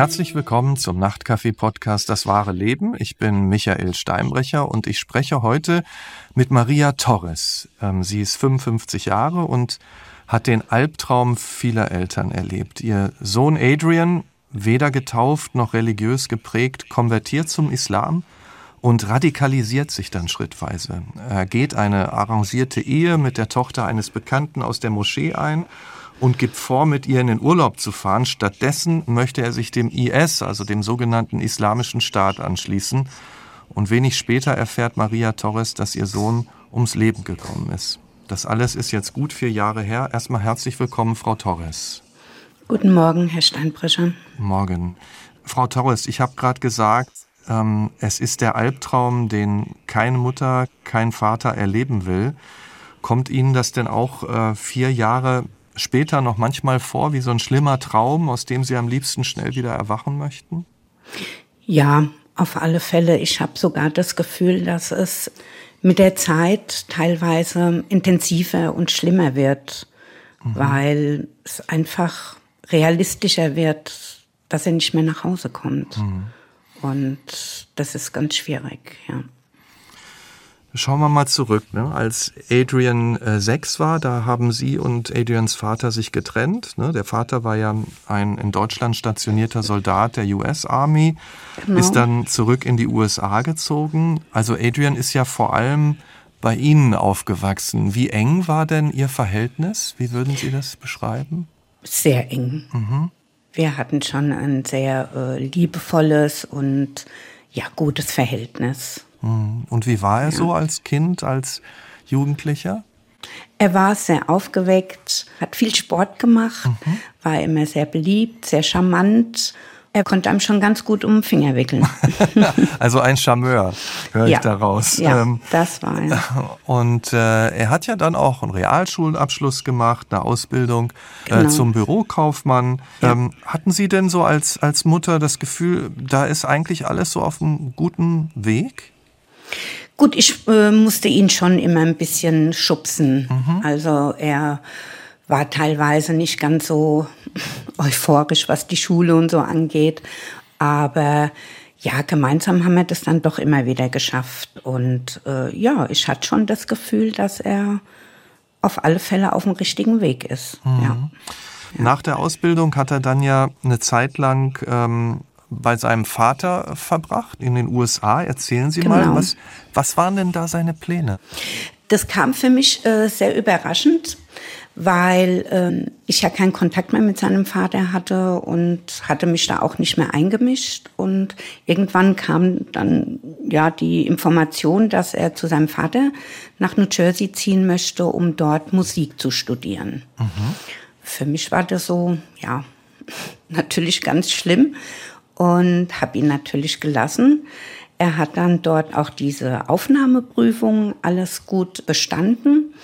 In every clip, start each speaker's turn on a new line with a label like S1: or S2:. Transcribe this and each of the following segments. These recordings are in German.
S1: Herzlich willkommen zum Nachtcafé-Podcast Das wahre Leben. Ich bin Michael Steinbrecher und ich spreche heute mit Maria Torres. Ähm, sie ist 55 Jahre und hat den Albtraum vieler Eltern erlebt. Ihr Sohn Adrian, weder getauft noch religiös geprägt, konvertiert zum Islam und radikalisiert sich dann schrittweise. Er geht eine arrangierte Ehe mit der Tochter eines Bekannten aus der Moschee ein und gibt vor, mit ihr in den Urlaub zu fahren. Stattdessen möchte er sich dem IS, also dem sogenannten Islamischen Staat, anschließen. Und wenig später erfährt Maria Torres, dass ihr Sohn ums Leben gekommen ist. Das alles ist jetzt gut vier Jahre her. Erstmal herzlich willkommen, Frau Torres.
S2: Guten Morgen, Herr Steinbrecher.
S1: Morgen. Frau Torres, ich habe gerade gesagt, ähm, es ist der Albtraum, den keine Mutter, kein Vater erleben will. Kommt Ihnen das denn auch äh, vier Jahre später noch manchmal vor wie so ein schlimmer Traum, aus dem Sie am liebsten schnell wieder erwachen möchten?
S2: Ja, auf alle Fälle. Ich habe sogar das Gefühl, dass es mit der Zeit teilweise intensiver und schlimmer wird, mhm. weil es einfach realistischer wird, dass er nicht mehr nach Hause kommt. Mhm. Und das ist ganz schwierig, ja.
S1: Schauen wir mal zurück. Ne? Als Adrian äh, sechs war, da haben Sie und Adrians Vater sich getrennt. Ne? Der Vater war ja ein in Deutschland stationierter Soldat der US Army, genau. ist dann zurück in die USA gezogen. Also Adrian ist ja vor allem bei Ihnen aufgewachsen. Wie eng war denn Ihr Verhältnis? Wie würden Sie das beschreiben?
S2: Sehr eng. Mhm. Wir hatten schon ein sehr äh, liebevolles und ja gutes Verhältnis.
S1: Mhm. Und wie war er ja. so als Kind, als Jugendlicher?
S2: Er war sehr aufgeweckt, hat viel Sport gemacht, mhm. war immer sehr beliebt, sehr charmant er konnte einem schon ganz gut um den Finger wickeln.
S1: also ein Charmeur, höre ja. ich daraus.
S2: Ja, ähm, das war er.
S1: Und äh, er hat ja dann auch einen Realschulabschluss gemacht, eine Ausbildung äh, genau. äh, zum Bürokaufmann. Ja. Ähm, hatten Sie denn so als, als Mutter das Gefühl, da ist eigentlich alles so auf einem guten Weg?
S2: Gut, ich äh, musste ihn schon immer ein bisschen schubsen. Mhm. Also er war teilweise nicht ganz so euphorisch, was die Schule und so angeht. Aber ja, gemeinsam haben wir das dann doch immer wieder geschafft. Und äh, ja, ich hatte schon das Gefühl, dass er auf alle Fälle auf dem richtigen Weg ist. Mhm. Ja.
S1: Nach der Ausbildung hat er dann ja eine Zeit lang ähm, bei seinem Vater verbracht in den USA. Erzählen Sie genau. mal, was, was waren denn da seine Pläne?
S2: Das kam für mich äh, sehr überraschend, weil ähm, ich ja keinen Kontakt mehr mit seinem Vater hatte und hatte mich da auch nicht mehr eingemischt. Und irgendwann kam dann ja die Information, dass er zu seinem Vater nach New Jersey ziehen möchte, um dort Musik zu studieren. Mhm. Für mich war das so, ja, natürlich ganz schlimm und habe ihn natürlich gelassen. Er hat dann dort auch diese Aufnahmeprüfung alles gut bestanden.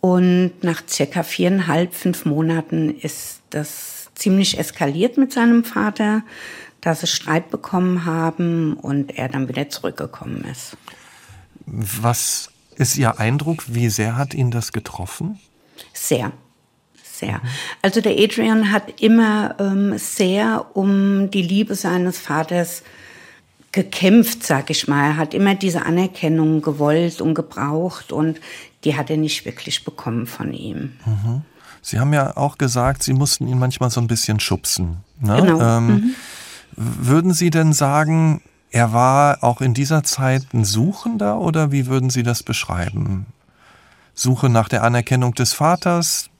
S2: Und nach circa viereinhalb, fünf Monaten ist das ziemlich eskaliert mit seinem Vater, dass sie Streit bekommen haben und er dann wieder zurückgekommen ist.
S1: Was ist Ihr Eindruck? Wie sehr hat ihn das getroffen?
S2: Sehr. Sehr. Also der Adrian hat immer ähm, sehr um die Liebe seines Vaters gekämpft, sag ich mal. Er hat immer diese Anerkennung gewollt und gebraucht und die hat er nicht wirklich bekommen von ihm.
S1: Mhm. Sie haben ja auch gesagt, Sie mussten ihn manchmal so ein bisschen schubsen. Ne?
S2: Genau. Ähm, mhm.
S1: Würden Sie denn sagen, er war auch in dieser Zeit ein Suchender oder wie würden Sie das beschreiben? Suche nach der Anerkennung des Vaters?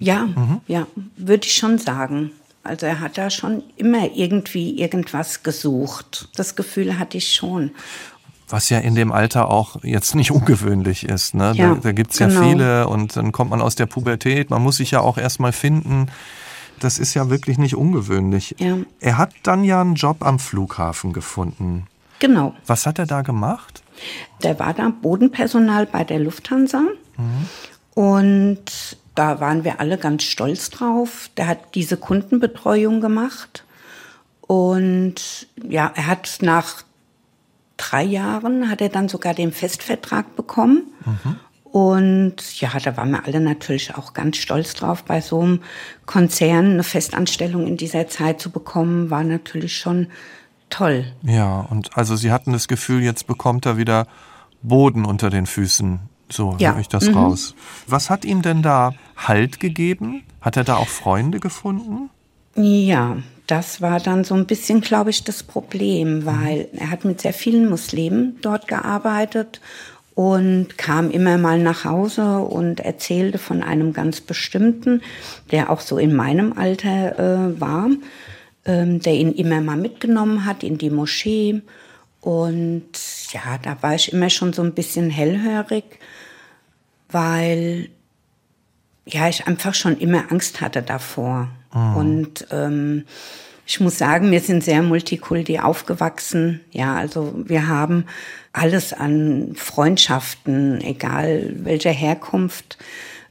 S2: Ja, mhm. ja, würde ich schon sagen. Also er hat da schon immer irgendwie irgendwas gesucht. Das Gefühl hatte ich schon.
S1: Was ja in dem Alter auch jetzt nicht ungewöhnlich ist. Ne? Ja, da da gibt es ja genau. viele und dann kommt man aus der Pubertät. Man muss sich ja auch erstmal finden. Das ist ja wirklich nicht ungewöhnlich. Ja. Er hat dann ja einen Job am Flughafen gefunden.
S2: Genau.
S1: Was hat er da gemacht?
S2: Der war da Bodenpersonal bei der Lufthansa. Mhm. Und da waren wir alle ganz stolz drauf. Der hat diese Kundenbetreuung gemacht. Und ja, er hat nach drei Jahren hat er dann sogar den Festvertrag bekommen. Mhm. Und ja, da waren wir alle natürlich auch ganz stolz drauf, bei so einem Konzern eine Festanstellung in dieser Zeit zu bekommen, war natürlich schon toll.
S1: Ja, und also Sie hatten das Gefühl, jetzt bekommt er wieder Boden unter den Füßen. So ja. höre ich das mhm. raus. Was hat ihm denn da Halt gegeben? Hat er da auch Freunde gefunden?
S2: Ja, das war dann so ein bisschen, glaube ich, das Problem, weil er hat mit sehr vielen Muslimen dort gearbeitet und kam immer mal nach Hause und erzählte von einem ganz bestimmten, der auch so in meinem Alter äh, war, ähm, der ihn immer mal mitgenommen hat in die Moschee. Und ja, da war ich immer schon so ein bisschen hellhörig, weil ja, ich einfach schon immer Angst hatte davor. Mhm. Und ähm, ich muss sagen, wir sind sehr multikulti aufgewachsen. Ja, also wir haben alles an Freundschaften, egal welcher Herkunft.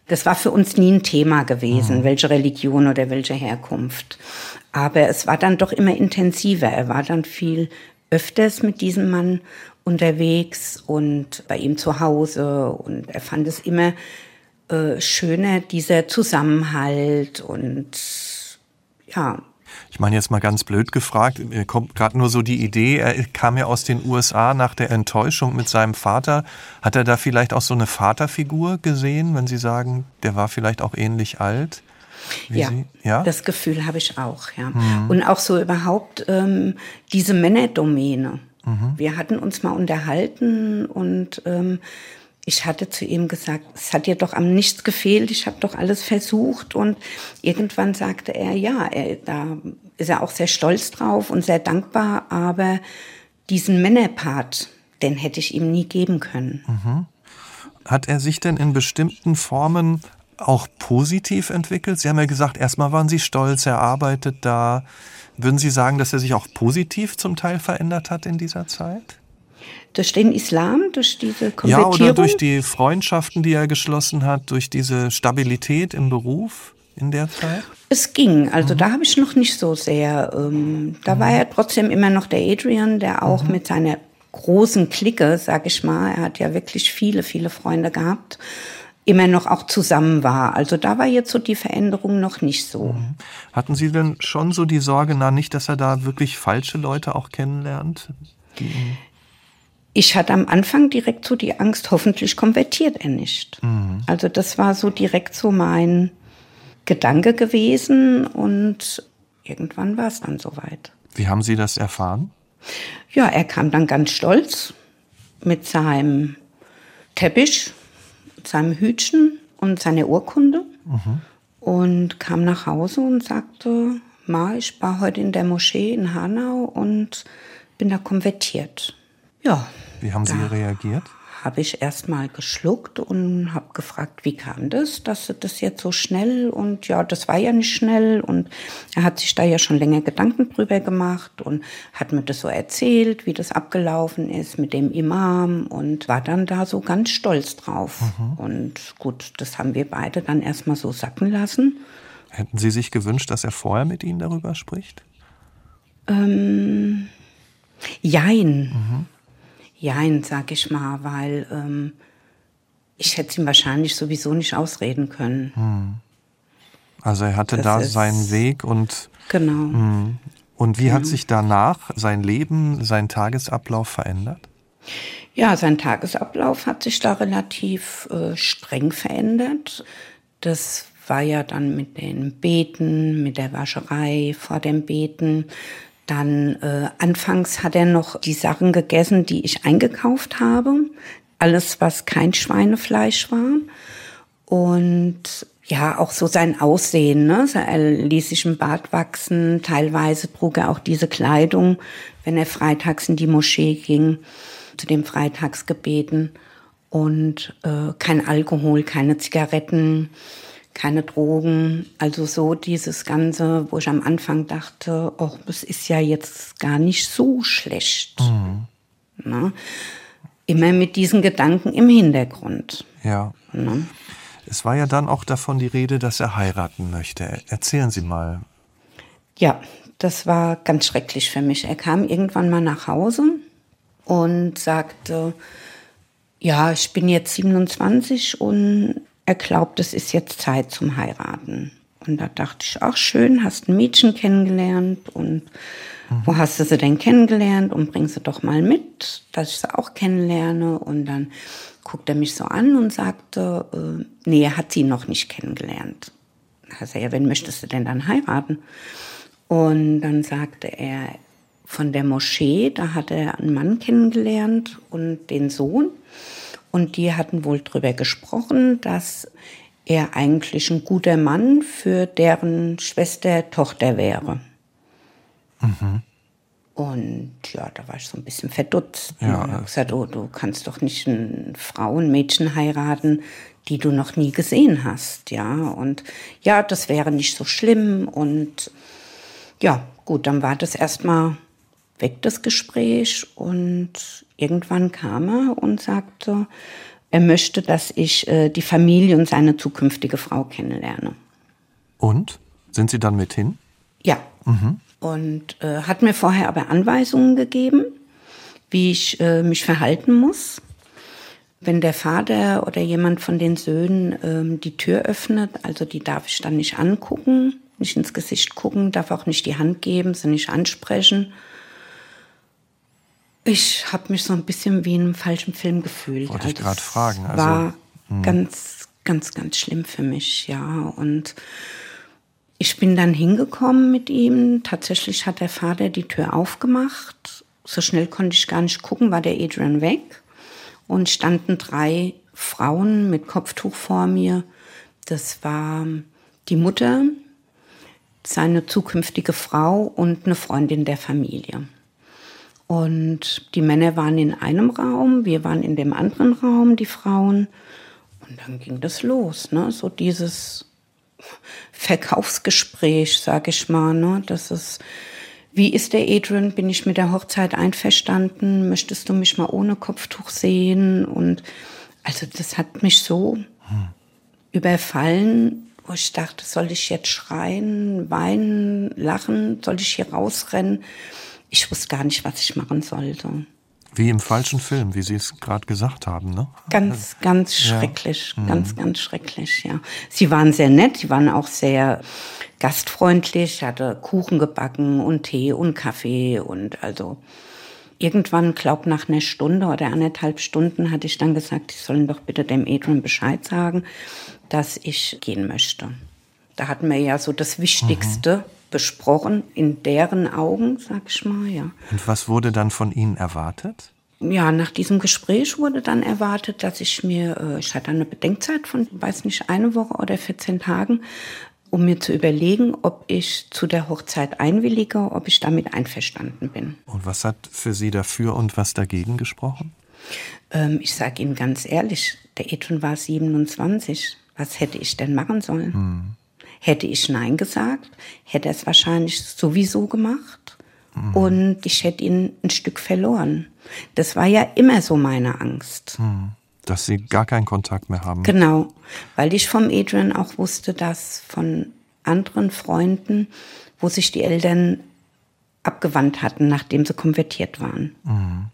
S2: Das war für uns nie ein Thema gewesen, mhm. welche Religion oder welche Herkunft. Aber es war dann doch immer intensiver. Er war dann viel öfters mit diesem Mann unterwegs und bei ihm zu Hause und er fand es immer äh, schöner, dieser Zusammenhalt und ja,
S1: ich meine jetzt mal ganz blöd gefragt, mir kommt gerade nur so die Idee, er kam ja aus den USA nach der Enttäuschung mit seinem Vater. Hat er da vielleicht auch so eine Vaterfigur gesehen, wenn Sie sagen, der war vielleicht auch ähnlich alt?
S2: Ja, ja, das Gefühl habe ich auch, ja. Mhm. Und auch so überhaupt ähm, diese Männerdomäne. Mhm. Wir hatten uns mal unterhalten und ähm, ich hatte zu ihm gesagt, es hat dir doch am nichts gefehlt, ich habe doch alles versucht. Und irgendwann sagte er, ja, er, da ist er auch sehr stolz drauf und sehr dankbar, aber diesen Männerpart, den hätte ich ihm nie geben können.
S1: Mhm. Hat er sich denn in bestimmten Formen auch positiv entwickelt? Sie haben ja gesagt, erstmal waren Sie stolz, er arbeitet da. Würden Sie sagen, dass er sich auch positiv zum Teil verändert hat in dieser Zeit?
S2: durch den Islam, durch diese
S1: Konvertierung? Ja, oder durch die Freundschaften, die er geschlossen hat, durch diese Stabilität im Beruf in der Zeit?
S2: Es ging, also mhm. da habe ich noch nicht so sehr. Ähm, da mhm. war er trotzdem immer noch der Adrian, der auch mhm. mit seiner großen Clique, sag ich mal, er hat ja wirklich viele, viele Freunde gehabt, immer noch auch zusammen war. Also da war jetzt so die Veränderung noch nicht so. Mhm.
S1: Hatten Sie denn schon so die Sorge, na nicht, dass er da wirklich falsche Leute auch kennenlernt?
S2: Ich hatte am Anfang direkt so die Angst, hoffentlich konvertiert er nicht. Mhm. Also das war so direkt so mein Gedanke gewesen und irgendwann war es dann soweit.
S1: Wie haben Sie das erfahren?
S2: Ja, er kam dann ganz stolz mit seinem Teppich, seinem Hütchen und seiner Urkunde mhm. und kam nach Hause und sagte, Ma, ich war heute in der Moschee in Hanau und bin da konvertiert. Ja.
S1: Wie haben Sie reagiert?
S2: Habe ich erst mal geschluckt und habe gefragt, wie kam das, dass das jetzt so schnell und ja, das war ja nicht schnell und er hat sich da ja schon länger Gedanken drüber gemacht und hat mir das so erzählt, wie das abgelaufen ist mit dem Imam und war dann da so ganz stolz drauf. Mhm. Und gut, das haben wir beide dann erstmal so sacken lassen.
S1: Hätten Sie sich gewünscht, dass er vorher mit Ihnen darüber spricht?
S2: Ähm, jein. Mhm. Jein, sag ich mal, weil ähm, ich hätte ihm wahrscheinlich sowieso nicht ausreden können. Hm.
S1: Also er hatte das da seinen Weg und
S2: genau. Mh.
S1: Hm. Und wie hat sich danach sein Leben, sein Tagesablauf verändert?
S2: Ja, sein Tagesablauf hat sich da relativ äh, streng verändert. Das war ja dann mit den Beten, mit der Wascherei vor dem Beten. Dann äh, anfangs hat er noch die Sachen gegessen, die ich eingekauft habe. Alles, was kein Schweinefleisch war. Und ja, auch so sein Aussehen. Ne? Er ließ sich im Bart wachsen. Teilweise trug er auch diese Kleidung, wenn er freitags in die Moschee ging, zu den Freitagsgebeten. Und äh, kein Alkohol, keine Zigaretten keine Drogen. Also so dieses Ganze, wo ich am Anfang dachte, oh, das ist ja jetzt gar nicht so schlecht. Mhm. Ne? Immer mit diesen Gedanken im Hintergrund.
S1: Ja. Ne? Es war ja dann auch davon die Rede, dass er heiraten möchte. Erzählen Sie mal.
S2: Ja, das war ganz schrecklich für mich. Er kam irgendwann mal nach Hause und sagte, ja, ich bin jetzt 27 und er glaubt, es ist jetzt Zeit zum Heiraten. Und da dachte ich, ach schön, hast ein Mädchen kennengelernt und mhm. wo hast du sie denn kennengelernt und bring sie doch mal mit, dass ich sie auch kennenlerne. Und dann guckte er mich so an und sagte, äh, nee, er hat sie noch nicht kennengelernt. Sagte ja, wen möchtest du denn dann heiraten? Und dann sagte er, von der Moschee, da hat er einen Mann kennengelernt und den Sohn. Und die hatten wohl drüber gesprochen, dass er eigentlich ein guter Mann für deren Schwester Tochter wäre. Mhm. Und ja, da war ich so ein bisschen verdutzt. Ja. Ich habe gesagt, oh, du kannst doch nicht ein Frau, ein Mädchen heiraten, die du noch nie gesehen hast, ja. Und ja, das wäre nicht so schlimm. Und ja, gut, dann war das erstmal weg, das Gespräch. Und irgendwann kam er und sagte, er möchte, dass ich äh, die Familie und seine zukünftige Frau kennenlerne.
S1: Und? Sind Sie dann mit hin?
S2: Ja. Mhm. Und äh, hat mir vorher aber Anweisungen gegeben, wie ich äh, mich verhalten muss. Wenn der Vater oder jemand von den Söhnen ähm, die Tür öffnet, also die darf ich dann nicht angucken, nicht ins Gesicht gucken, darf auch nicht die Hand geben, sie nicht ansprechen ich habe mich so ein bisschen wie in einem falschen Film gefühlt.
S1: Wollte ich also gerade fragen.
S2: Also, war hm. ganz, ganz, ganz schlimm für mich, ja. Und ich bin dann hingekommen mit ihm. Tatsächlich hat der Vater die Tür aufgemacht. So schnell konnte ich gar nicht gucken, war der Adrian weg. Und standen drei Frauen mit Kopftuch vor mir. Das war die Mutter, seine zukünftige Frau und eine Freundin der Familie. Und die Männer waren in einem Raum, wir waren in dem anderen Raum, die Frauen. Und dann ging das los, ne? So dieses Verkaufsgespräch, sag ich mal, ne? Das ist, wie ist der Adrian? Bin ich mit der Hochzeit einverstanden? Möchtest du mich mal ohne Kopftuch sehen? Und also das hat mich so hm. überfallen, wo ich dachte, soll ich jetzt schreien, weinen, lachen? Soll ich hier rausrennen? Ich wusste gar nicht, was ich machen sollte.
S1: Wie im falschen Film, wie Sie es gerade gesagt haben, ne?
S2: Ganz, ganz schrecklich, ja. ganz, mhm. ganz schrecklich, ja. Sie waren sehr nett, sie waren auch sehr gastfreundlich, hatte Kuchen gebacken und Tee und Kaffee und also irgendwann, glaub nach einer Stunde oder anderthalb Stunden, hatte ich dann gesagt, ich sollen doch bitte dem Adrian Bescheid sagen, dass ich gehen möchte. Da hatten wir ja so das Wichtigste. Mhm besprochen, in deren Augen, sag ich mal, ja.
S1: Und was wurde dann von Ihnen erwartet?
S2: Ja, nach diesem Gespräch wurde dann erwartet, dass ich mir, äh, ich hatte eine Bedenkzeit von, weiß nicht, eine Woche oder 14 Tagen, um mir zu überlegen, ob ich zu der Hochzeit einwillige, ob ich damit einverstanden bin.
S1: Und was hat für Sie dafür und was dagegen gesprochen?
S2: Ähm, ich sage Ihnen ganz ehrlich, der Ethan war 27. Was hätte ich denn machen sollen? Hm. Hätte ich Nein gesagt, hätte er es wahrscheinlich sowieso gemacht mhm. und ich hätte ihn ein Stück verloren. Das war ja immer so meine Angst. Mhm.
S1: Dass Sie gar keinen Kontakt mehr haben.
S2: Genau, weil ich vom Adrian auch wusste, dass von anderen Freunden, wo sich die Eltern abgewandt hatten, nachdem sie konvertiert waren. Mhm.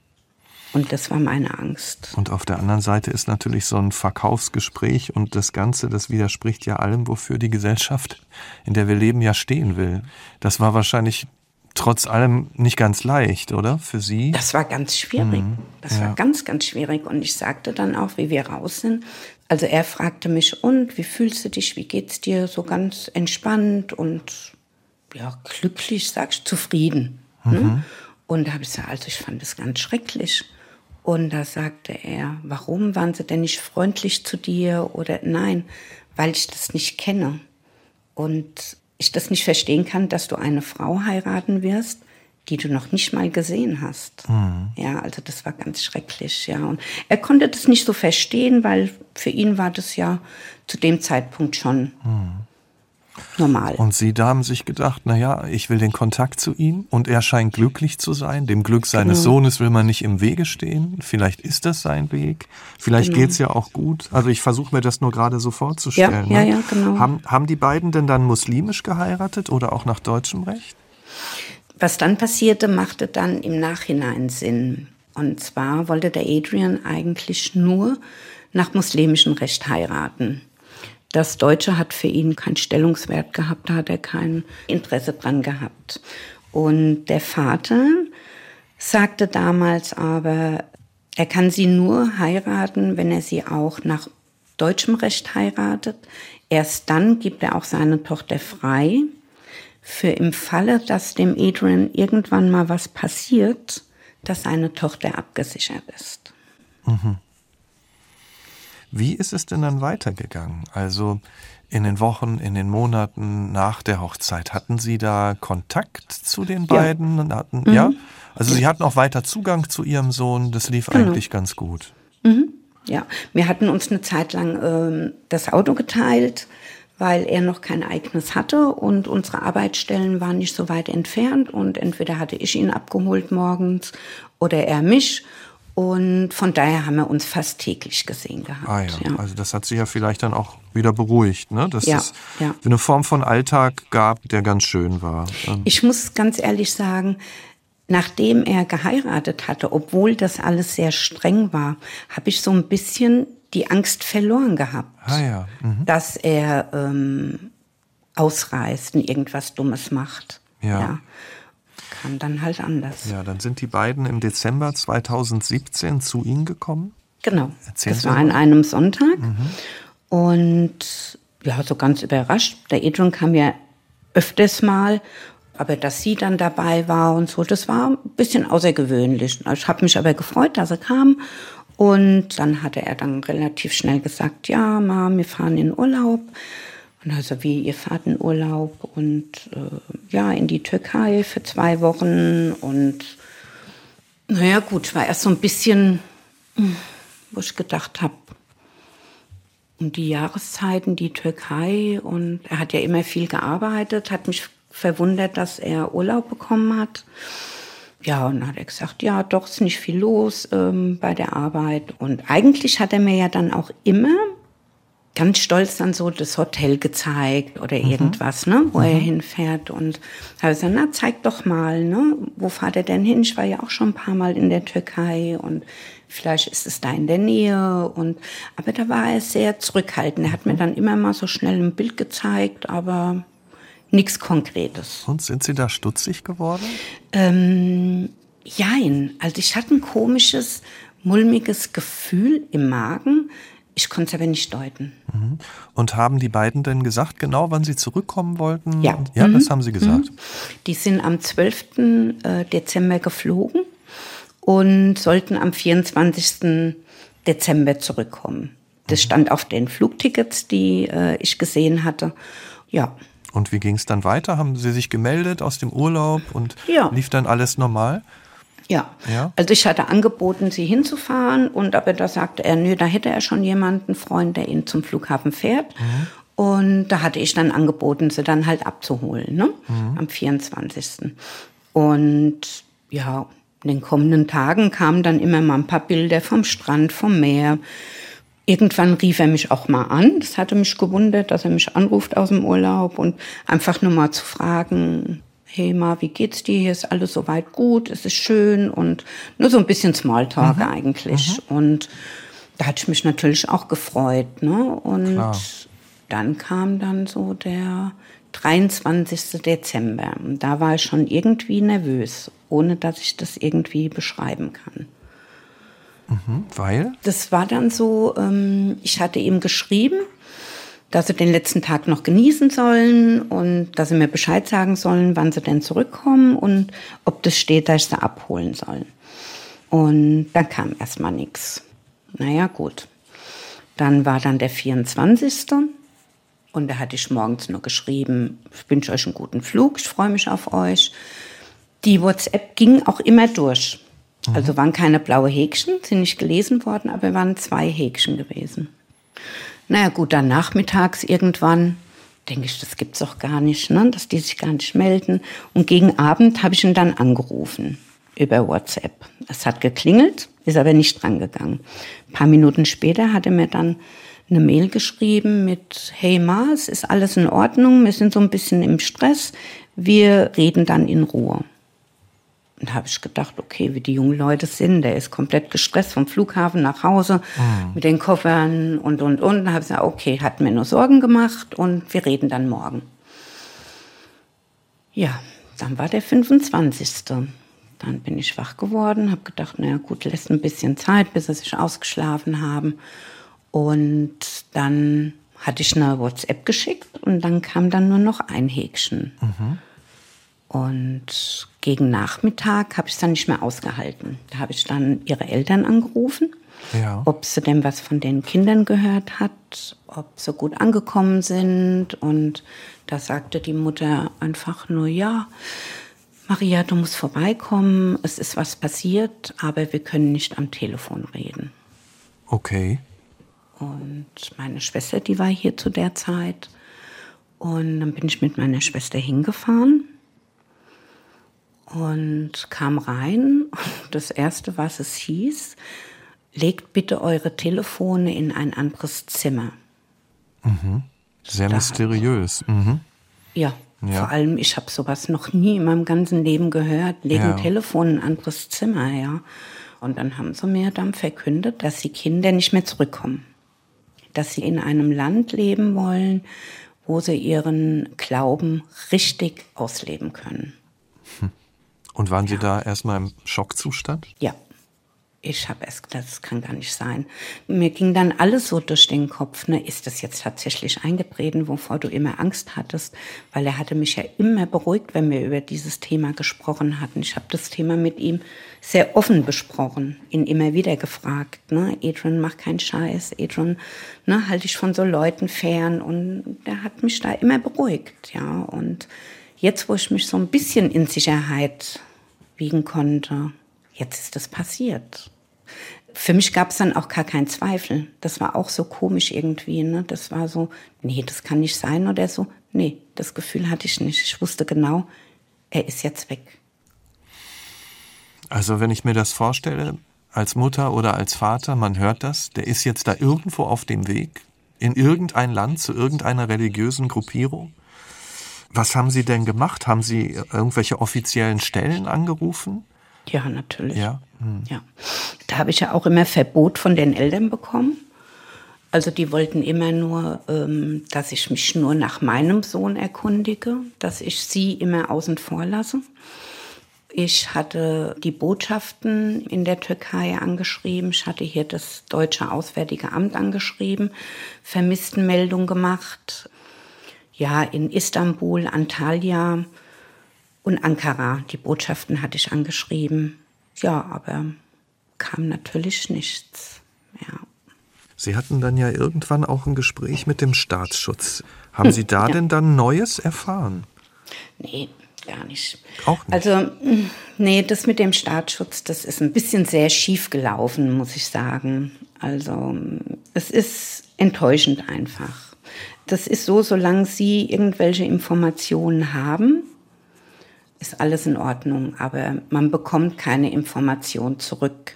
S2: Und das war meine Angst.
S1: Und auf der anderen Seite ist natürlich so ein Verkaufsgespräch und das Ganze, das widerspricht ja allem, wofür die Gesellschaft, in der wir leben, ja stehen will. Das war wahrscheinlich trotz allem nicht ganz leicht, oder? Für Sie?
S2: Das war ganz schwierig. Mhm. Das ja. war ganz, ganz schwierig. Und ich sagte dann auch, wie wir raus sind. Also er fragte mich, und wie fühlst du dich? Wie geht's dir? So ganz entspannt und ja, glücklich, sagst zufrieden. Ne? Mhm. Ne? Und da habe ich gesagt, also ich fand das ganz schrecklich. Und da sagte er, warum waren sie denn nicht freundlich zu dir? Oder nein, weil ich das nicht kenne. Und ich das nicht verstehen kann, dass du eine Frau heiraten wirst, die du noch nicht mal gesehen hast. Mhm. Ja, also das war ganz schrecklich, ja. Und er konnte das nicht so verstehen, weil für ihn war das ja zu dem Zeitpunkt schon mhm normal.
S1: Und Sie da haben sich gedacht, na ja, ich will den Kontakt zu ihm und er scheint glücklich zu sein. Dem Glück seines genau. Sohnes will man nicht im Wege stehen. Vielleicht ist das sein Weg. Vielleicht genau. geht's ja auch gut. Also ich versuche mir das nur gerade so vorzustellen.
S2: Ja, ja, ne? ja, genau.
S1: Haben, haben die beiden denn dann muslimisch geheiratet oder auch nach deutschem Recht?
S2: Was dann passierte, machte dann im Nachhinein Sinn. Und zwar wollte der Adrian eigentlich nur nach muslimischem Recht heiraten. Das Deutsche hat für ihn keinen Stellungswert gehabt, da hat er kein Interesse dran gehabt. Und der Vater sagte damals aber, er kann sie nur heiraten, wenn er sie auch nach deutschem Recht heiratet. Erst dann gibt er auch seine Tochter frei. Für im Falle, dass dem Adrian irgendwann mal was passiert, dass seine Tochter abgesichert ist. Mhm.
S1: Wie ist es denn dann weitergegangen? Also in den Wochen, in den Monaten nach der Hochzeit, hatten Sie da Kontakt zu den beiden? Ja. Hatten, mhm. ja? Also Sie hatten auch weiter Zugang zu Ihrem Sohn, das lief genau. eigentlich ganz gut.
S2: Mhm. Ja, wir hatten uns eine Zeit lang ähm, das Auto geteilt, weil er noch kein eigenes hatte und unsere Arbeitsstellen waren nicht so weit entfernt und entweder hatte ich ihn abgeholt morgens oder er mich. Und von daher haben wir uns fast täglich gesehen gehabt.
S1: Ah ja, ja. also das hat sich ja vielleicht dann auch wieder beruhigt, ne? Dass ja, es ja. eine Form von Alltag gab, der ganz schön war.
S2: Ähm. Ich muss ganz ehrlich sagen, nachdem er geheiratet hatte, obwohl das alles sehr streng war, habe ich so ein bisschen die Angst verloren gehabt,
S1: ah ja. Mhm.
S2: dass er ähm, ausreißt und irgendwas Dummes macht.
S1: ja.
S2: Kam dann halt anders.
S1: Ja, dann sind die beiden im Dezember 2017 zu Ihnen gekommen?
S2: Genau. Erzählen das Sie war an einem Sonntag. Mhm. Und ja, so ganz überrascht. Der Adrian kam ja öfters mal, aber dass sie dann dabei war und so, das war ein bisschen außergewöhnlich. Ich habe mich aber gefreut, dass er kam. Und dann hatte er dann relativ schnell gesagt, ja, Mom, wir fahren in Urlaub. Und also wie, ihr fahrt in Urlaub und äh, ja, in die Türkei für zwei Wochen und naja gut, war erst so ein bisschen, hm, wo ich gedacht habe, um die Jahreszeiten, die Türkei und er hat ja immer viel gearbeitet, hat mich verwundert, dass er Urlaub bekommen hat. Ja, und dann hat er gesagt, ja, doch ist nicht viel los ähm, bei der Arbeit. Und eigentlich hat er mir ja dann auch immer ganz stolz dann so das Hotel gezeigt oder mhm. irgendwas, ne, wo mhm. er hinfährt und habe gesagt, na, zeig doch mal, ne, wo fahrt er denn hin? Ich war ja auch schon ein paar Mal in der Türkei und vielleicht ist es da in der Nähe und, aber da war er sehr zurückhaltend. Er hat mir mhm. dann immer mal so schnell ein Bild gezeigt, aber nichts Konkretes.
S1: Und sind Sie da stutzig geworden?
S2: Ähm, jein. Also ich hatte ein komisches, mulmiges Gefühl im Magen, ich konnte es aber nicht deuten.
S1: Mhm. Und haben die beiden denn gesagt, genau wann sie zurückkommen wollten?
S2: Ja.
S1: Ja, mhm. das haben sie gesagt. Mhm.
S2: Die sind am 12. Äh, Dezember geflogen und sollten am 24. Dezember zurückkommen. Das mhm. stand auf den Flugtickets, die äh, ich gesehen hatte. Ja.
S1: Und wie ging es dann weiter? Haben Sie sich gemeldet aus dem Urlaub und ja. lief dann alles normal?
S2: Ja. ja. Also ich hatte angeboten, sie hinzufahren und aber da sagte er, nö, da hätte er schon jemanden, einen Freund, der ihn zum Flughafen fährt. Mhm. Und da hatte ich dann angeboten, sie dann halt abzuholen, ne? Mhm. Am 24. Und ja, in den kommenden Tagen kamen dann immer mal ein paar Bilder vom Strand, vom Meer. Irgendwann rief er mich auch mal an. Das hatte mich gewundert, dass er mich anruft aus dem Urlaub und einfach nur mal zu fragen, hey Ma, wie geht's dir? Hier ist alles soweit gut, es ist schön und nur so ein bisschen Smalltalk mhm. eigentlich. Mhm. Und da hatte ich mich natürlich auch gefreut. Ne? Und Klar. dann kam dann so der 23. Dezember. Und da war ich schon irgendwie nervös, ohne dass ich das irgendwie beschreiben kann.
S1: Mhm, weil?
S2: Das war dann so, ähm, ich hatte ihm geschrieben, dass sie den letzten Tag noch genießen sollen und dass sie mir Bescheid sagen sollen, wann sie denn zurückkommen und ob das steht, dass ich sie abholen soll. Und dann kam erstmal nichts. Naja, gut. Dann war dann der 24. Und da hatte ich morgens nur geschrieben, ich wünsche euch einen guten Flug, ich freue mich auf euch. Die WhatsApp ging auch immer durch. Mhm. Also waren keine blaue Häkchen, sind nicht gelesen worden, aber waren zwei Häkchen gewesen. Naja gut, dann nachmittags irgendwann denke ich, das gibt's doch gar nicht, ne? dass die sich gar nicht melden. Und gegen Abend habe ich ihn dann angerufen über WhatsApp. Es hat geklingelt, ist aber nicht drangegangen. Ein paar Minuten später hat er mir dann eine Mail geschrieben mit, hey Ma, es ist alles in Ordnung, wir sind so ein bisschen im Stress, wir reden dann in Ruhe. Und da habe ich gedacht, okay, wie die jungen Leute sind, der ist komplett gestresst vom Flughafen nach Hause mhm. mit den Koffern und, und, und. Da habe ich gesagt, okay, hat mir nur Sorgen gemacht und wir reden dann morgen. Ja, dann war der 25. Dann bin ich wach geworden, habe gedacht, naja gut, lässt ein bisschen Zeit, bis sie sich ausgeschlafen haben. Und dann hatte ich eine WhatsApp geschickt und dann kam dann nur noch ein Häkchen. Mhm. Und gegen Nachmittag habe ich es dann nicht mehr ausgehalten. Da habe ich dann ihre Eltern angerufen, ja. ob sie denn was von den Kindern gehört hat, ob sie gut angekommen sind. Und da sagte die Mutter einfach nur, ja, Maria, du musst vorbeikommen, es ist was passiert, aber wir können nicht am Telefon reden.
S1: Okay.
S2: Und meine Schwester, die war hier zu der Zeit. Und dann bin ich mit meiner Schwester hingefahren und kam rein. Das Erste, was es hieß, legt bitte eure Telefone in ein anderes Zimmer.
S1: Mhm. Sehr da mysteriös. Mhm.
S2: Ja, ja, vor allem, ich habe sowas noch nie in meinem ganzen Leben gehört. Legen ja. Telefon in ein anderes Zimmer, ja. Und dann haben sie mir dann verkündet, dass die Kinder nicht mehr zurückkommen. Dass sie in einem Land leben wollen, wo sie ihren Glauben richtig ausleben können.
S1: Und waren Sie da erstmal im Schockzustand?
S2: Ja. Ich habe es das kann gar nicht sein. Mir ging dann alles so durch den Kopf, ne, ist das jetzt tatsächlich eingetreten, wovor du immer Angst hattest? Weil er hatte mich ja immer beruhigt, wenn wir über dieses Thema gesprochen hatten. Ich habe das Thema mit ihm sehr offen besprochen, ihn immer wieder gefragt, ne, Adrian, mach keinen Scheiß, Adrian, ne, halte ich von so Leuten fern und er hat mich da immer beruhigt, ja, und jetzt, wo ich mich so ein bisschen in Sicherheit wiegen konnte, jetzt ist das passiert für mich gab es dann auch gar keinen Zweifel. Das war auch so komisch irgendwie. Ne? Das war so, nee, das kann nicht sein oder so. Nee, das Gefühl hatte ich nicht. Ich wusste genau, er ist jetzt weg.
S1: Also wenn ich mir das vorstelle, als Mutter oder als Vater, man hört das, der ist jetzt da irgendwo auf dem Weg, in irgendein Land, zu irgendeiner religiösen Gruppierung. Was haben Sie denn gemacht? Haben Sie irgendwelche offiziellen Stellen angerufen?
S2: Ja, natürlich.
S1: Ja.
S2: Hm. ja. Da habe ich ja auch immer Verbot von den Eltern bekommen. Also die wollten immer nur, ähm, dass ich mich nur nach meinem Sohn erkundige, dass ich sie immer außen vor lasse. Ich hatte die Botschaften in der Türkei angeschrieben. Ich hatte hier das Deutsche Auswärtige Amt angeschrieben, Vermisstenmeldung gemacht. Ja, in Istanbul, Antalya, und Ankara, die Botschaften hatte ich angeschrieben. Ja, aber kam natürlich nichts. Ja.
S1: Sie hatten dann ja irgendwann auch ein Gespräch mit dem Staatsschutz. Haben Sie da ja. denn dann Neues erfahren?
S2: Nee, gar nicht.
S1: Auch nicht.
S2: Also, nee, das mit dem Staatsschutz, das ist ein bisschen sehr schief gelaufen, muss ich sagen. Also, es ist enttäuschend einfach. Das ist so, solange Sie irgendwelche Informationen haben, ist alles in Ordnung, aber man bekommt keine Information zurück.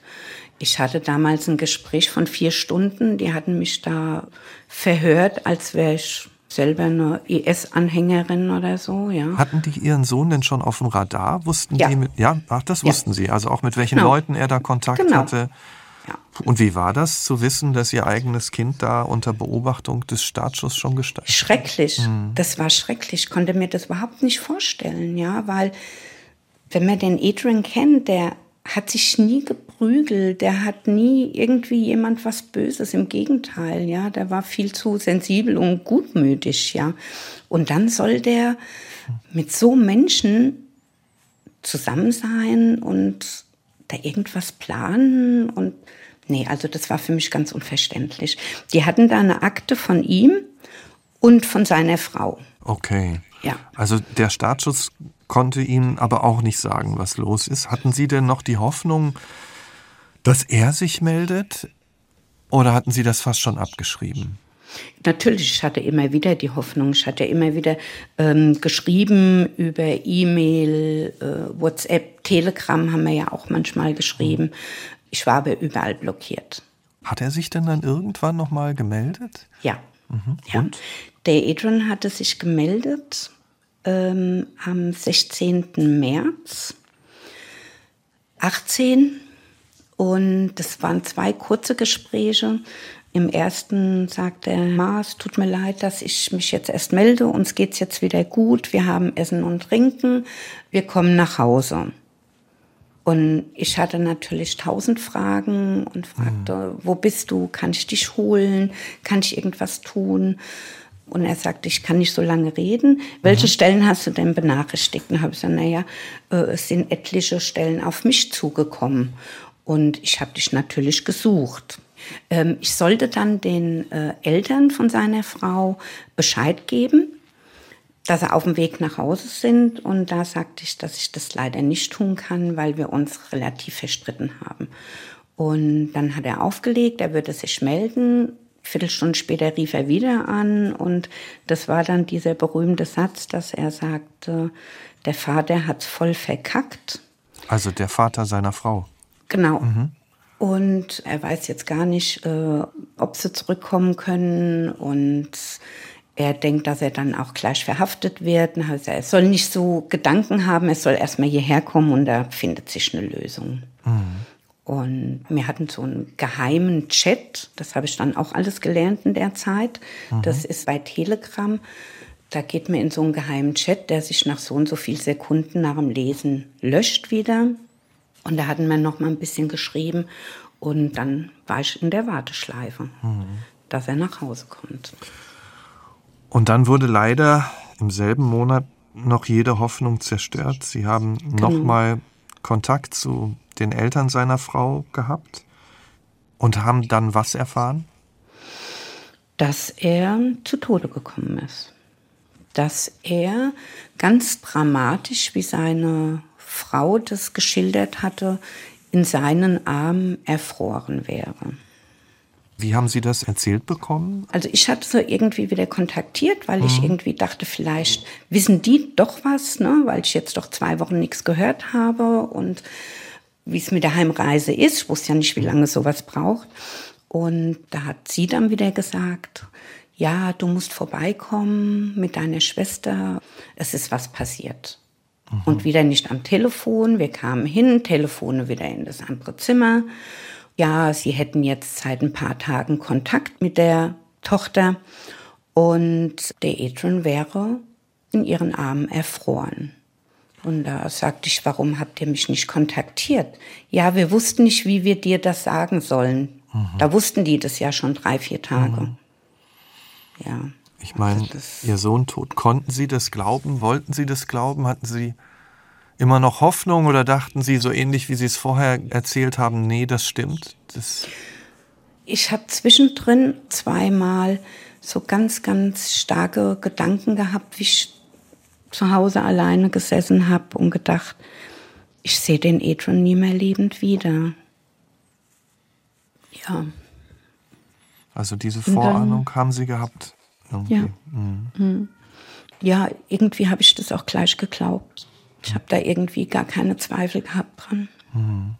S2: Ich hatte damals ein Gespräch von vier Stunden, die hatten mich da verhört, als wäre ich selber eine IS-Anhängerin oder so, ja.
S1: Hatten die ihren Sohn denn schon auf dem Radar? Wussten ja. die mit, ja, ach, das wussten ja. sie. Also auch mit welchen genau. Leuten er da Kontakt genau. hatte. Ja. Und wie war das zu wissen, dass Ihr eigenes Kind da unter Beobachtung des Staatsschutzes schon gestanden
S2: Schrecklich. Mhm. Das war schrecklich. Ich konnte mir das überhaupt nicht vorstellen, ja, weil wenn man den Adrian kennt, der hat sich nie geprügelt, der hat nie irgendwie jemand was Böses, im Gegenteil, ja, der war viel zu sensibel und gutmütig, ja. Und dann soll der mit so Menschen zusammen sein und da irgendwas planen und nee, also das war für mich ganz unverständlich. Die hatten da eine Akte von ihm und von seiner Frau.
S1: Okay.
S2: Ja.
S1: Also der Staatsschutz konnte Ihnen aber auch nicht sagen, was los ist. Hatten Sie denn noch die Hoffnung, dass er sich meldet? Oder hatten Sie das fast schon abgeschrieben?
S2: Natürlich, ich hatte immer wieder die Hoffnung, ich hatte immer wieder ähm, geschrieben über E-Mail, äh, WhatsApp, Telegram haben wir ja auch manchmal geschrieben. Ich war aber überall blockiert.
S1: Hat er sich denn dann irgendwann nochmal gemeldet?
S2: Ja.
S1: Mhm.
S2: ja. Und? Der Adrian hatte sich gemeldet ähm, am 16. März. 18 und das waren zwei kurze Gespräche. Im ersten sagte er, Ma, es tut mir leid, dass ich mich jetzt erst melde. Uns geht's jetzt wieder gut. Wir haben Essen und Trinken. Wir kommen nach Hause. Und ich hatte natürlich tausend Fragen und fragte, mhm. wo bist du? Kann ich dich holen? Kann ich irgendwas tun? Und er sagte, ich kann nicht so lange reden. Welche mhm. Stellen hast du denn benachrichtigt? Und habe ich gesagt, naja, äh, es sind etliche Stellen auf mich zugekommen. Und ich habe dich natürlich gesucht. Ähm, ich sollte dann den äh, Eltern von seiner Frau Bescheid geben, dass sie auf dem Weg nach Hause sind. Und da sagte ich, dass ich das leider nicht tun kann, weil wir uns relativ verstritten haben. Und dann hat er aufgelegt, er würde sich melden. Viertelstunde später rief er wieder an und das war dann dieser berühmte Satz, dass er sagte, der Vater hat's voll verkackt.
S1: Also der Vater seiner Frau.
S2: Genau. Mhm. Und er weiß jetzt gar nicht, äh, ob sie zurückkommen können. Und er denkt, dass er dann auch gleich verhaftet wird. Also er soll nicht so Gedanken haben, er soll erstmal hierher kommen und da findet sich eine Lösung. Mhm. Und wir hatten so einen geheimen Chat, das habe ich dann auch alles gelernt in der Zeit. Mhm. Das ist bei Telegram. Da geht man in so einen geheimen Chat, der sich nach so und so viel Sekunden nach dem Lesen löscht wieder. Und da hatten wir noch mal ein bisschen geschrieben und dann war ich in der Warteschleife, mhm. dass er nach Hause kommt.
S1: Und dann wurde leider im selben Monat noch jede Hoffnung zerstört. Sie haben genau. noch mal Kontakt zu den Eltern seiner Frau gehabt und haben dann was erfahren?
S2: Dass er zu Tode gekommen ist. Dass er ganz dramatisch wie seine Frau das geschildert hatte, in seinen Armen erfroren wäre.
S1: Wie haben Sie das erzählt bekommen?
S2: Also ich hatte sie irgendwie wieder kontaktiert, weil mhm. ich irgendwie dachte, vielleicht wissen die doch was, ne? weil ich jetzt doch zwei Wochen nichts gehört habe und wie es mit der Heimreise ist. Ich wusste ja nicht, wie lange sowas braucht. Und da hat sie dann wieder gesagt, ja, du musst vorbeikommen mit deiner Schwester. Es ist was passiert. Mhm. Und wieder nicht am Telefon. Wir kamen hin, Telefone wieder in das andere Zimmer. Ja, sie hätten jetzt seit ein paar Tagen Kontakt mit der Tochter und der Adrian wäre in ihren Armen erfroren. Und da sagte ich, warum habt ihr mich nicht kontaktiert? Ja, wir wussten nicht, wie wir dir das sagen sollen. Mhm. Da wussten die das ja schon drei, vier Tage. Mhm.
S1: Ja. Ich meine, also Ihr Sohn tot. Konnten Sie das glauben? Wollten Sie das glauben? Hatten Sie immer noch Hoffnung oder dachten Sie so ähnlich, wie Sie es vorher erzählt haben, nee, das stimmt? Das
S2: ich habe zwischendrin zweimal so ganz, ganz starke Gedanken gehabt, wie ich zu Hause alleine gesessen habe und gedacht, ich sehe den Adrian nie mehr lebend wieder. Ja.
S1: Also diese Vorahnung haben Sie gehabt?
S2: Irgendwie. Ja. Mhm. mhm. Ja, irgendwie habe ich das auch gleich geglaubt. Ich habe da irgendwie gar keine Zweifel gehabt dran. Mhm.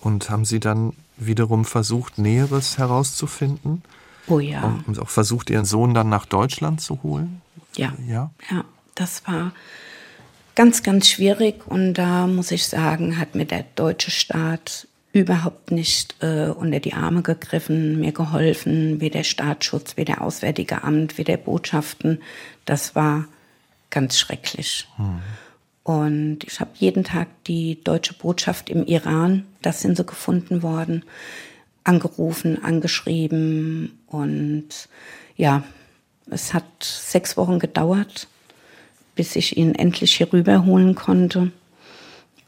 S1: Und haben Sie dann wiederum versucht, Näheres herauszufinden?
S2: Oh ja.
S1: Und auch versucht, Ihren Sohn dann nach Deutschland zu holen?
S2: Ja. Ja. Ja, das war ganz, ganz schwierig. Und da muss ich sagen, hat mir der deutsche Staat überhaupt nicht äh, unter die Arme gegriffen, mir geholfen, wie der Staatsschutz, wie der Auswärtige Amt, wie der Botschaften. Das war ganz schrecklich. Hm. Und ich habe jeden Tag die deutsche Botschaft im Iran, das sind sie gefunden worden, angerufen, angeschrieben. Und ja, es hat sechs Wochen gedauert, bis ich ihn endlich hier rüberholen konnte.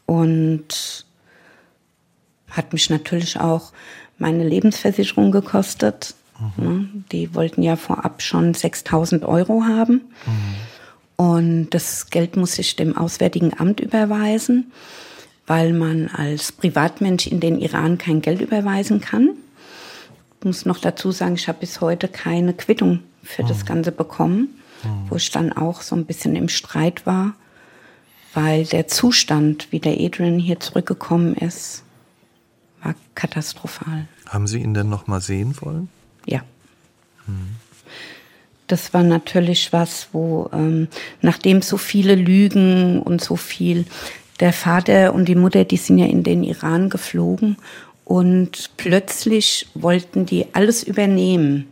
S2: Und hat mich natürlich auch meine Lebensversicherung gekostet. Mhm. Ne? Die wollten ja vorab schon 6000 Euro haben. Mhm. Und das Geld muss ich dem Auswärtigen Amt überweisen, weil man als Privatmensch in den Iran kein Geld überweisen kann. Ich muss noch dazu sagen, ich habe bis heute keine Quittung für das mhm. Ganze bekommen, mhm. wo ich dann auch so ein bisschen im Streit war, weil der Zustand, wie der Adrian hier zurückgekommen ist, war katastrophal.
S1: Haben Sie ihn denn noch mal sehen wollen?
S2: Ja. Mhm das war natürlich was, wo ähm, nachdem so viele Lügen und so viel Der Vater und die Mutter, die sind ja in den Iran geflogen und plötzlich wollten die alles übernehmen.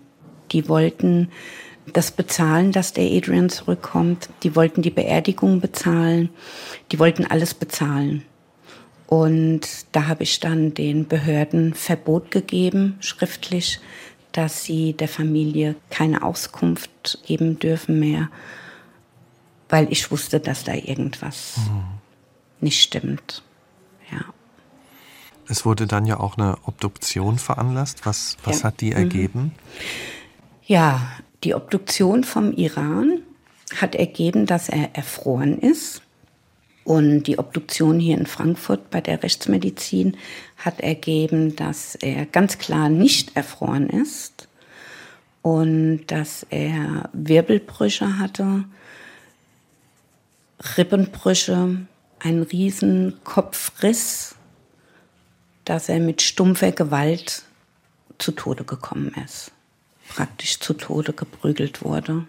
S2: Die wollten das bezahlen, dass der Adrian zurückkommt. Die wollten die Beerdigung bezahlen. Die wollten alles bezahlen. Und da habe ich dann den Behörden Verbot gegeben, schriftlich, dass sie der Familie keine Auskunft geben dürfen mehr, weil ich wusste, dass da irgendwas mhm. nicht stimmt. Ja.
S1: Es wurde dann ja auch eine Obduktion veranlasst. Was, was ja. hat die mhm. ergeben?
S2: Ja, die Obduktion vom Iran hat ergeben, dass er erfroren ist. Und die Obduktion hier in Frankfurt bei der Rechtsmedizin hat ergeben, dass er ganz klar nicht erfroren ist und dass er Wirbelbrüche hatte, Rippenbrüche, einen riesen Kopfriss, dass er mit stumpfer Gewalt zu Tode gekommen ist, praktisch zu Tode geprügelt wurde.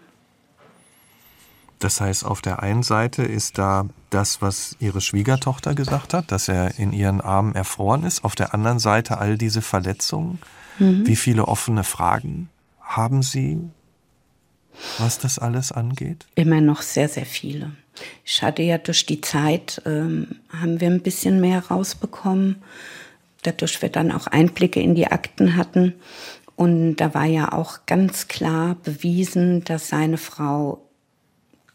S1: Das heißt, auf der einen Seite ist da das, was ihre Schwiegertochter gesagt hat, dass er in ihren Armen erfroren ist. Auf der anderen Seite all diese Verletzungen. Mhm. Wie viele offene Fragen haben Sie, was das alles angeht?
S2: Immer noch sehr, sehr viele. Ich hatte ja durch die Zeit, ähm, haben wir ein bisschen mehr rausbekommen. Dadurch wir dann auch Einblicke in die Akten hatten. Und da war ja auch ganz klar bewiesen, dass seine Frau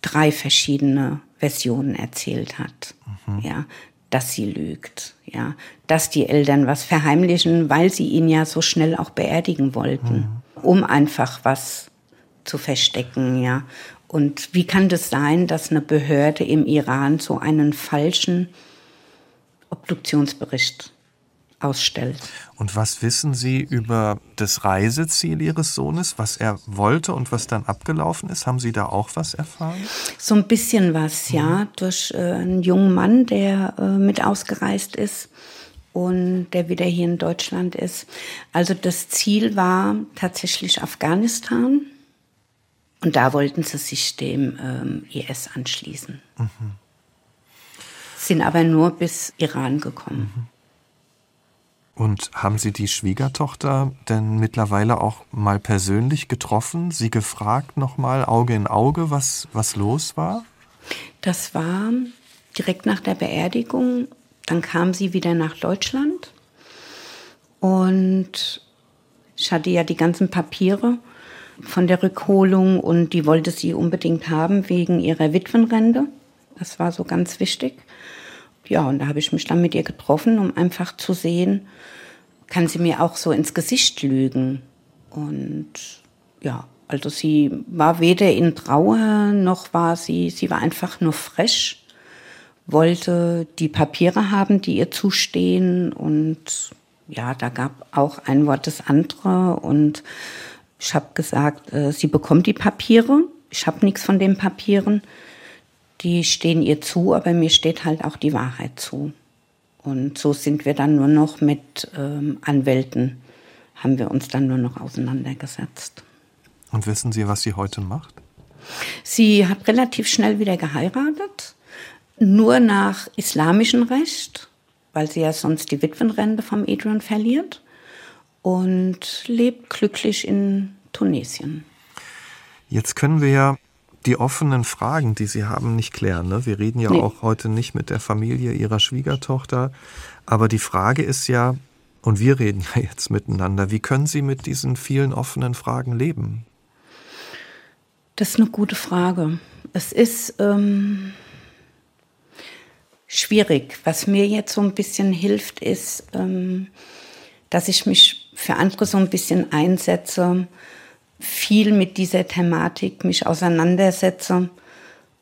S2: drei verschiedene Versionen erzählt hat. Mhm. Ja, dass sie lügt, ja, dass die Eltern was verheimlichen, weil sie ihn ja so schnell auch beerdigen wollten, mhm. um einfach was zu verstecken, ja. Und wie kann das sein, dass eine Behörde im Iran so einen falschen Obduktionsbericht ausstellt.
S1: Und was wissen Sie über das Reiseziel Ihres Sohnes, was er wollte und was dann abgelaufen ist? Haben Sie da auch was erfahren?
S2: So ein bisschen was, ja, mhm. durch äh, einen jungen Mann, der äh, mit ausgereist ist und der wieder hier in Deutschland ist. Also das Ziel war tatsächlich Afghanistan und da wollten sie sich dem ähm, IS anschließen. Mhm. Sind aber nur bis Iran gekommen. Mhm.
S1: Und haben Sie die Schwiegertochter denn mittlerweile auch mal persönlich getroffen, sie gefragt nochmal Auge in Auge, was, was los war?
S2: Das war direkt nach der Beerdigung. Dann kam sie wieder nach Deutschland und ich hatte ja die ganzen Papiere von der Rückholung und die wollte sie unbedingt haben wegen ihrer Witwenrente. Das war so ganz wichtig. Ja, und da habe ich mich dann mit ihr getroffen, um einfach zu sehen, kann sie mir auch so ins Gesicht lügen. Und ja, also sie war weder in Trauer noch war sie, sie war einfach nur frisch, wollte die Papiere haben, die ihr zustehen und ja, da gab auch ein Wort das andere und ich habe gesagt, äh, sie bekommt die Papiere. Ich habe nichts von den Papieren die stehen ihr zu, aber mir steht halt auch die Wahrheit zu. Und so sind wir dann nur noch mit ähm, Anwälten, haben wir uns dann nur noch auseinandergesetzt.
S1: Und wissen Sie, was sie heute macht?
S2: Sie hat relativ schnell wieder geheiratet, nur nach islamischem Recht, weil sie ja sonst die Witwenrente vom Adrian verliert und lebt glücklich in Tunesien.
S1: Jetzt können wir ja die offenen Fragen, die Sie haben, nicht klären. Ne? Wir reden ja nee. auch heute nicht mit der Familie Ihrer Schwiegertochter. Aber die Frage ist ja, und wir reden ja jetzt miteinander, wie können Sie mit diesen vielen offenen Fragen leben?
S2: Das ist eine gute Frage. Es ist ähm, schwierig. Was mir jetzt so ein bisschen hilft, ist, ähm, dass ich mich für andere so ein bisschen einsetze, viel mit dieser Thematik mich auseinandersetze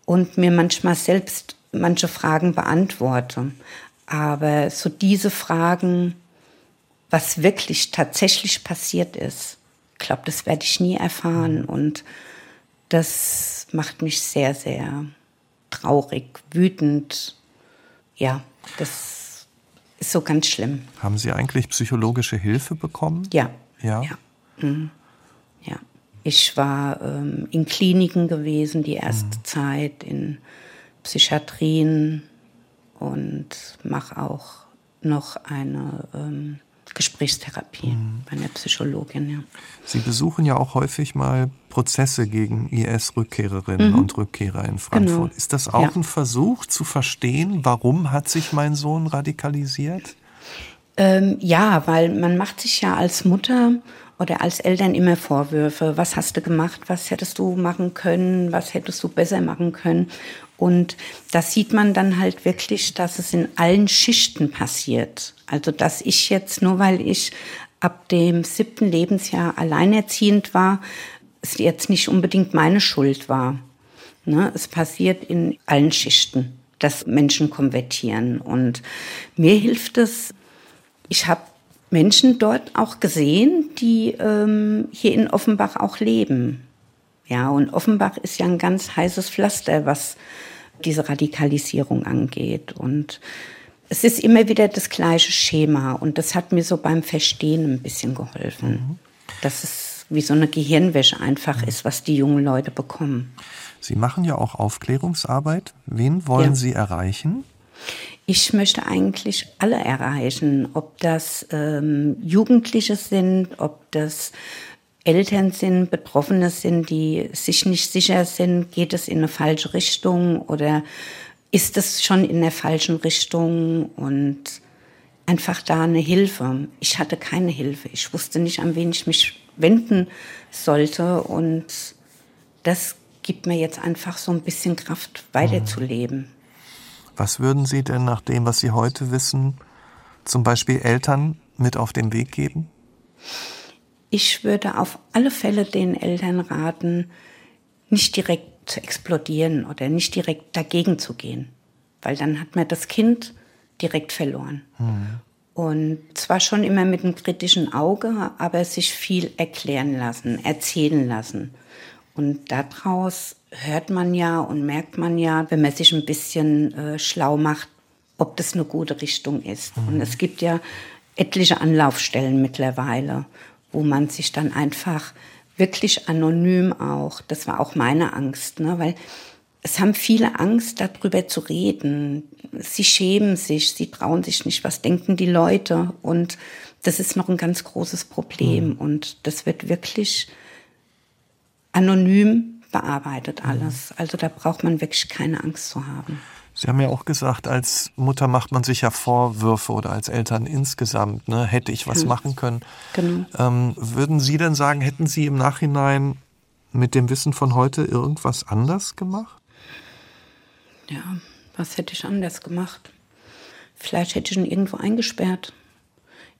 S2: und mir manchmal selbst manche Fragen beantworte. Aber so diese Fragen, was wirklich tatsächlich passiert ist, ich glaube, das werde ich nie erfahren. Und das macht mich sehr, sehr traurig, wütend. Ja, das ist so ganz schlimm.
S1: Haben Sie eigentlich psychologische Hilfe bekommen?
S2: Ja. Ja. ja. Mhm. Ja, ich war ähm, in Kliniken gewesen die erste mhm. Zeit, in Psychiatrien und mache auch noch eine ähm, Gesprächstherapie mhm. bei einer Psychologin. Ja.
S1: Sie besuchen ja auch häufig mal Prozesse gegen IS-Rückkehrerinnen mhm. und Rückkehrer in Frankfurt. Genau. Ist das auch ja. ein Versuch zu verstehen, warum hat sich mein Sohn radikalisiert?
S2: Ähm, ja, weil man macht sich ja als Mutter oder als Eltern immer Vorwürfe. Was hast du gemacht? Was hättest du machen können? Was hättest du besser machen können? Und da sieht man dann halt wirklich, dass es in allen Schichten passiert. Also, dass ich jetzt, nur weil ich ab dem siebten Lebensjahr alleinerziehend war, es jetzt nicht unbedingt meine Schuld war. Ne? Es passiert in allen Schichten, dass Menschen konvertieren. Und mir hilft es, ich habe Menschen dort auch gesehen, die ähm, hier in Offenbach auch leben. Ja, und Offenbach ist ja ein ganz heißes Pflaster, was diese Radikalisierung angeht. Und es ist immer wieder das gleiche Schema. Und das hat mir so beim Verstehen ein bisschen geholfen. Mhm. Dass es wie so eine Gehirnwäsche einfach mhm. ist, was die jungen Leute bekommen.
S1: Sie machen ja auch Aufklärungsarbeit. Wen wollen ja. Sie erreichen?
S2: Ich möchte eigentlich alle erreichen, ob das ähm, Jugendliche sind, ob das Eltern sind, Betroffene sind, die sich nicht sicher sind, geht es in eine falsche Richtung oder ist es schon in der falschen Richtung und einfach da eine Hilfe. Ich hatte keine Hilfe. Ich wusste nicht, an wen ich mich wenden sollte und das gibt mir jetzt einfach so ein bisschen Kraft, weiterzuleben.
S1: Was würden Sie denn nach dem, was Sie heute wissen, zum Beispiel Eltern mit auf den Weg geben?
S2: Ich würde auf alle Fälle den Eltern raten, nicht direkt zu explodieren oder nicht direkt dagegen zu gehen, weil dann hat man das Kind direkt verloren. Mhm. Und zwar schon immer mit einem kritischen Auge, aber sich viel erklären lassen, erzählen lassen. Und daraus hört man ja und merkt man ja, wenn man sich ein bisschen äh, schlau macht, ob das eine gute Richtung ist. Mhm. Und es gibt ja etliche Anlaufstellen mittlerweile, wo man sich dann einfach wirklich anonym auch, das war auch meine Angst, ne, weil es haben viele Angst, darüber zu reden. Sie schämen sich, sie trauen sich nicht, was denken die Leute. Und das ist noch ein ganz großes Problem. Mhm. Und das wird wirklich anonym bearbeitet alles. Also da braucht man wirklich keine Angst zu haben.
S1: Sie haben ja auch gesagt, als Mutter macht man sich ja Vorwürfe oder als Eltern insgesamt, ne? hätte ich was machen können. Genau. Ähm, würden Sie denn sagen, hätten Sie im Nachhinein mit dem Wissen von heute irgendwas anders gemacht?
S2: Ja, was hätte ich anders gemacht? Vielleicht hätte ich ihn irgendwo eingesperrt.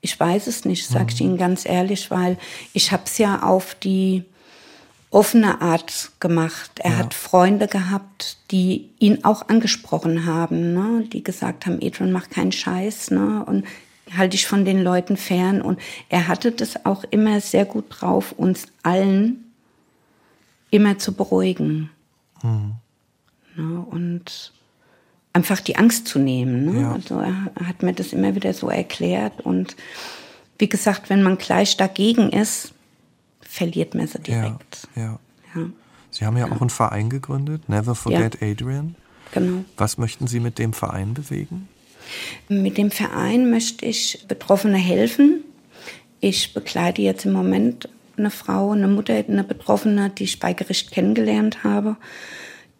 S2: Ich weiß es nicht, sage ich mhm. Ihnen ganz ehrlich, weil ich habe es ja auf die offene Art gemacht. Er ja. hat Freunde gehabt, die ihn auch angesprochen haben, ne? die gesagt haben, Adrian, mach keinen Scheiß ne? und halte dich von den Leuten fern. Und er hatte das auch immer sehr gut drauf, uns allen immer zu beruhigen. Mhm. Ne? Und einfach die Angst zu nehmen. Ne? Ja. Also er hat mir das immer wieder so erklärt. Und wie gesagt, wenn man gleich dagegen ist, verliert man sie direkt.
S1: Ja, ja. ja. Sie haben ja, ja, auch einen Verein gegründet, Never Forget Adrian. Genau. Was möchten Sie mit dem Verein bewegen?
S2: Mit dem Verein möchte ich Betroffene helfen. Ich begleite jetzt im Moment eine Frau, eine Mutter, eine Betroffene, die ich bei Gericht kennengelernt habe,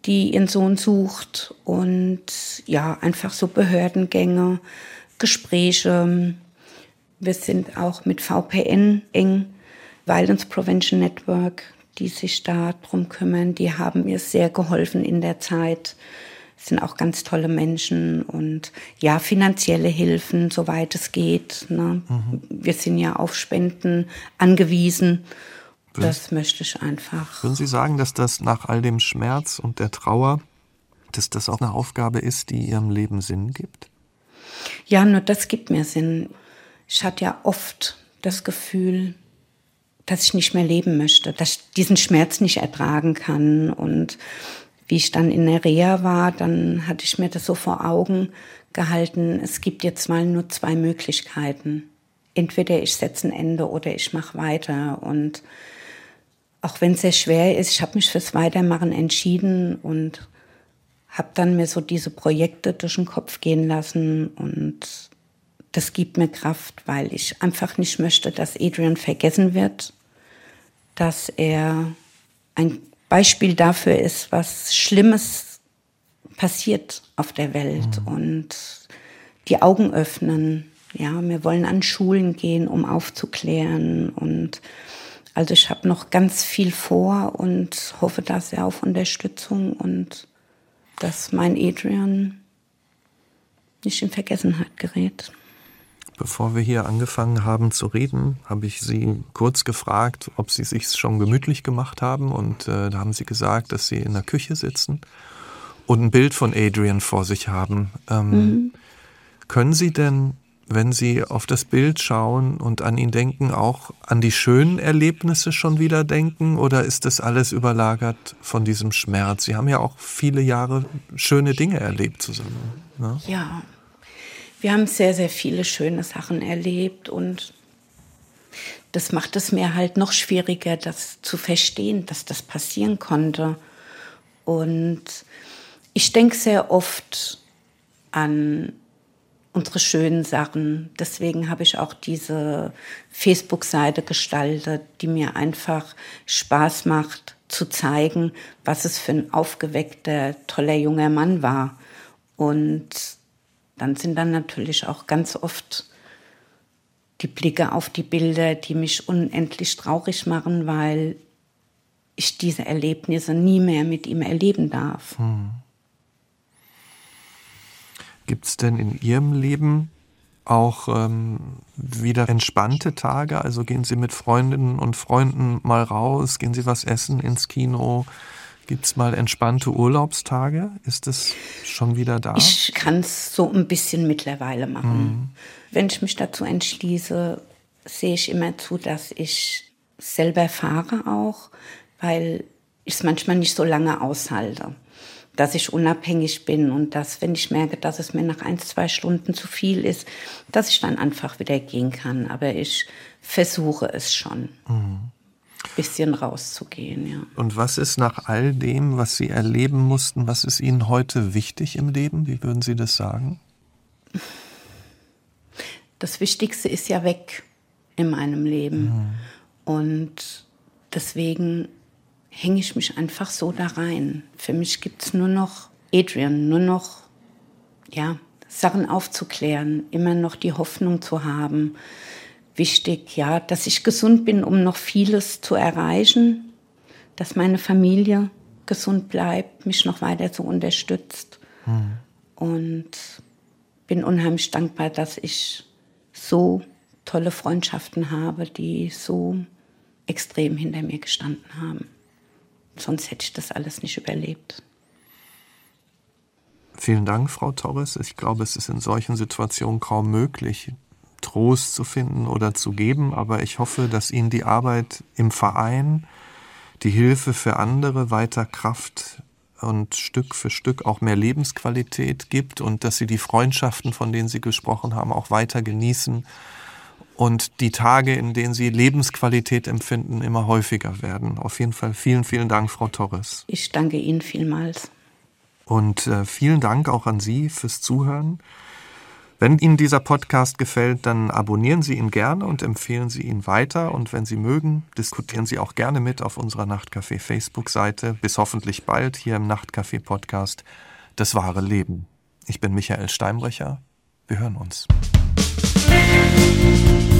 S2: die ihren Sohn sucht und ja, einfach so Behördengänge, Gespräche. Wir sind auch mit VPN eng Violence Prevention Network, die sich da drum kümmern. Die haben mir sehr geholfen in der Zeit. Das sind auch ganz tolle Menschen und ja, finanzielle Hilfen, soweit es geht. Ne? Mhm. Wir sind ja auf Spenden angewiesen. Das möchte ich einfach.
S1: Würden Sie sagen, dass das nach all dem Schmerz und der Trauer, dass das auch eine Aufgabe ist, die Ihrem Leben Sinn gibt?
S2: Ja, nur das gibt mir Sinn. Ich hatte ja oft das Gefühl, dass ich nicht mehr leben möchte, dass ich diesen Schmerz nicht ertragen kann. Und wie ich dann in der Reha war, dann hatte ich mir das so vor Augen gehalten, es gibt jetzt mal nur zwei Möglichkeiten. Entweder ich setze ein Ende oder ich mache weiter. Und auch wenn es sehr schwer ist, ich habe mich fürs Weitermachen entschieden und habe dann mir so diese Projekte durch den Kopf gehen lassen und das gibt mir Kraft, weil ich einfach nicht möchte, dass Adrian vergessen wird, dass er ein Beispiel dafür ist, was Schlimmes passiert auf der Welt mhm. und die Augen öffnen. Ja, wir wollen an Schulen gehen, um aufzuklären und also ich habe noch ganz viel vor und hoffe da sehr auf Unterstützung und dass mein Adrian nicht in Vergessenheit gerät.
S1: Bevor wir hier angefangen haben zu reden, habe ich Sie kurz gefragt, ob Sie sich schon gemütlich gemacht haben. Und äh, da haben Sie gesagt, dass Sie in der Küche sitzen und ein Bild von Adrian vor sich haben. Ähm, mhm. Können Sie denn wenn Sie auf das Bild schauen und an ihn denken, auch an die schönen Erlebnisse schon wieder denken? Oder ist das alles überlagert von diesem Schmerz? Sie haben ja auch viele Jahre schöne Dinge erlebt zusammen.
S2: Ne? Ja, wir haben sehr, sehr viele schöne Sachen erlebt und das macht es mir halt noch schwieriger, das zu verstehen, dass das passieren konnte. Und ich denke sehr oft an unsere schönen Sachen. Deswegen habe ich auch diese Facebook-Seite gestaltet, die mir einfach Spaß macht zu zeigen, was es für ein aufgeweckter, toller junger Mann war. Und dann sind dann natürlich auch ganz oft die Blicke auf die Bilder, die mich unendlich traurig machen, weil ich diese Erlebnisse nie mehr mit ihm erleben darf. Hm.
S1: Gibt es denn in Ihrem Leben auch ähm, wieder entspannte Tage? Also gehen Sie mit Freundinnen und Freunden mal raus? Gehen Sie was essen ins Kino? Gibt es mal entspannte Urlaubstage? Ist das schon wieder da?
S2: Ich kann es so ein bisschen mittlerweile machen. Mhm. Wenn ich mich dazu entschließe, sehe ich immer zu, dass ich selber fahre auch, weil ich es manchmal nicht so lange aushalte dass ich unabhängig bin und dass, wenn ich merke, dass es mir nach ein, zwei Stunden zu viel ist, dass ich dann einfach wieder gehen kann. Aber ich versuche es schon. Mhm. Bisschen rauszugehen, ja.
S1: Und was ist nach all dem, was Sie erleben mussten, was ist Ihnen heute wichtig im Leben? Wie würden Sie das sagen?
S2: Das Wichtigste ist ja weg in meinem Leben. Mhm. Und deswegen hänge ich mich einfach so da rein. Für mich gibt es nur noch Adrian, nur noch ja, Sachen aufzuklären, immer noch die Hoffnung zu haben. Wichtig, ja, dass ich gesund bin, um noch vieles zu erreichen, dass meine Familie gesund bleibt, mich noch weiter so unterstützt. Mhm. Und bin unheimlich dankbar, dass ich so tolle Freundschaften habe, die so extrem hinter mir gestanden haben. Sonst hätte ich das alles nicht überlebt.
S1: Vielen Dank, Frau Torres. Ich glaube, es ist in solchen Situationen kaum möglich, Trost zu finden oder zu geben, aber ich hoffe, dass Ihnen die Arbeit im Verein, die Hilfe für andere weiter Kraft und Stück für Stück auch mehr Lebensqualität gibt und dass Sie die Freundschaften, von denen Sie gesprochen haben, auch weiter genießen und die Tage, in denen Sie Lebensqualität empfinden, immer häufiger werden. Auf jeden Fall vielen, vielen Dank, Frau Torres.
S2: Ich danke Ihnen vielmals.
S1: Und äh, vielen Dank auch an Sie fürs Zuhören. Wenn Ihnen dieser Podcast gefällt, dann abonnieren Sie ihn gerne und empfehlen Sie ihn weiter. Und wenn Sie mögen, diskutieren Sie auch gerne mit auf unserer Nachtcafé Facebook-Seite. Bis hoffentlich bald hier im Nachtcafé Podcast Das wahre Leben. Ich bin Michael Steinbrecher. Wir hören uns. You.